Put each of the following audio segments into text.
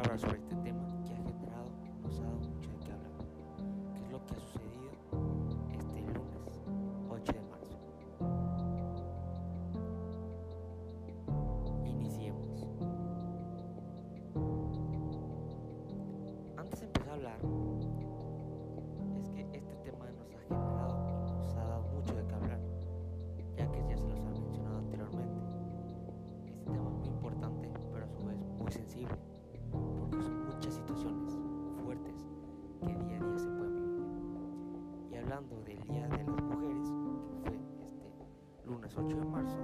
hablar sobre hablando del Día de las Mujeres, que fue este lunes 8 de marzo,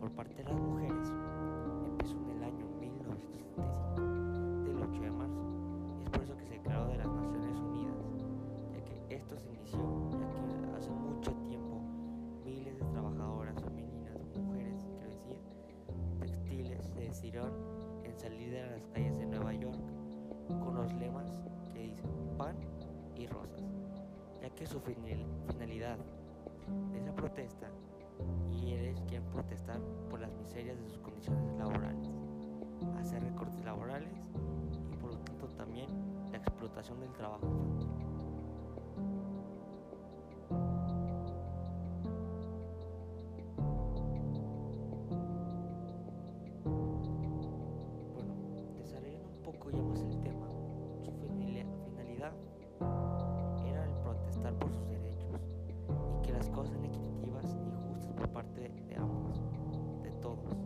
por parte de las mujeres empezó en el año 1975, del 8 de marzo. Es por eso que se declaró de las Naciones Unidas, ya que esto se inició, ya que hace mucho tiempo miles de trabajadoras femeninas, mujeres decir, textiles, se decidieron en salir de las calles de Nueva York con los lemas que dicen pan y rosas, ya que su final- finalidad de esa protesta quieren protestar por las miserias de sus condiciones laborales, hacer recortes laborales y por lo tanto también la explotación del trabajo. Bueno, desarrollando un poco ya más el tema, su finali- finalidad era el protestar por sus derechos y que las cosas sean parte de, ambos, de todos.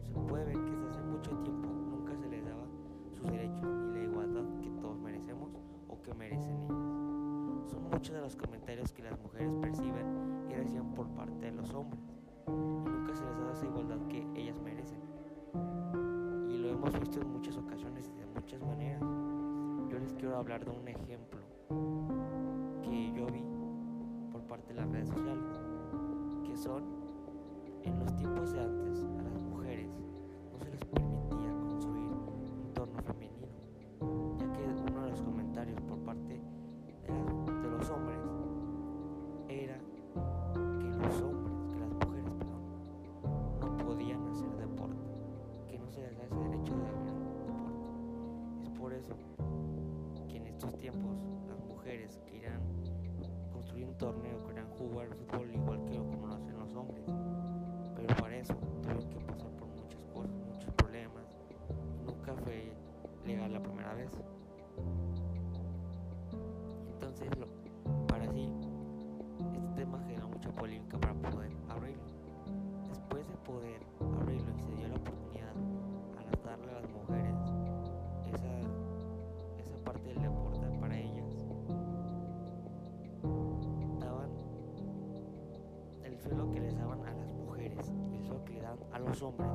Se puede ver que desde hace mucho tiempo nunca se les daba sus derechos ni la igualdad que todos merecemos o que merecen ellas. Son muchos de los comentarios que las mujeres perciben y reciben por parte de los hombres y nunca se les da esa igualdad que ellas merecen. Y lo hemos visto en muchas ocasiones y de muchas maneras. Yo les quiero hablar de un ejemplo que son en los tiempos de antes a las mujeres no se les permitía construir un torno femenino, ya que uno de los comentarios por parte de, los hombres era que los hombres, que las mujeres, perdón, no podían hacer deporte, que no se les da ese derecho de hacer deporte. Es por eso que en estos tiempos las mujeres quieran un torneo, quieran jugar fútbol igual que como lo hacen los hombres. Pero para eso tuvieron que pasar por muchas cosas, muchos problemas. Nunca fue legal la primera vez. Entonces, para sí, este tema generó mucha polémica para poder abrirlo. Después de poder a los hombres,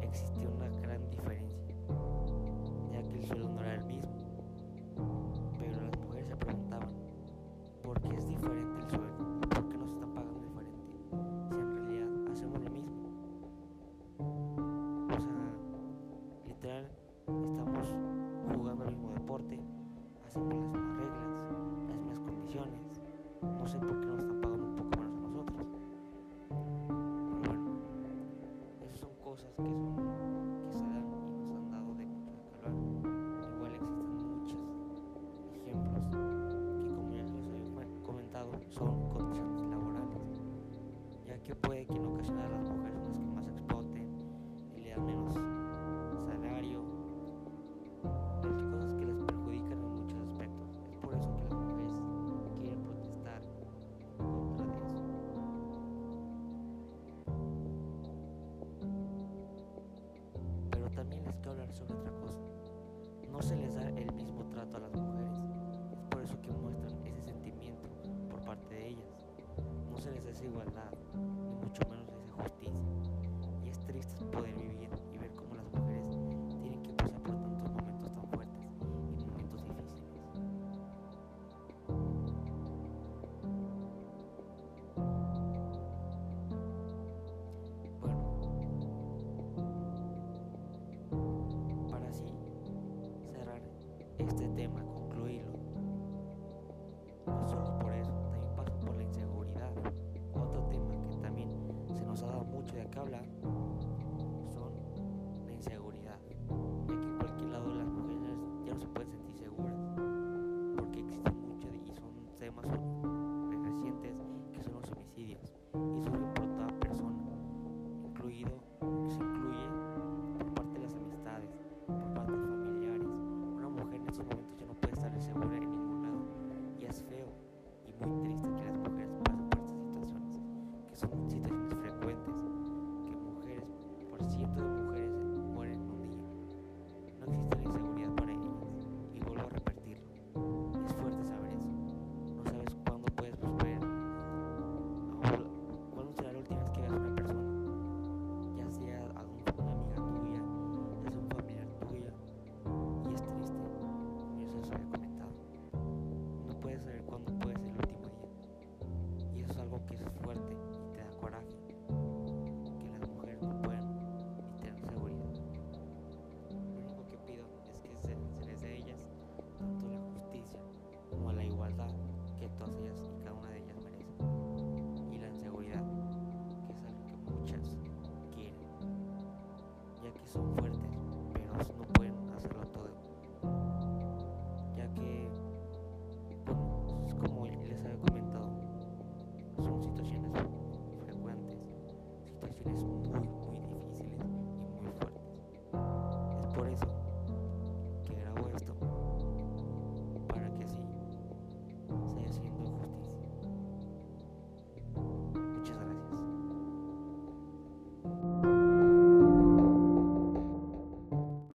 existía una gran diferencia, cosas que son que sobre otra cosa. No se les da el mismo trato a las mujeres. Es por eso que muestran ese sentimiento por parte de ellas. No se les da esa igualdad, este tema, concluirlo. No solo por eso, también paso por la inseguridad, otro tema que también se nos ha dado mucho de qué hablar. 800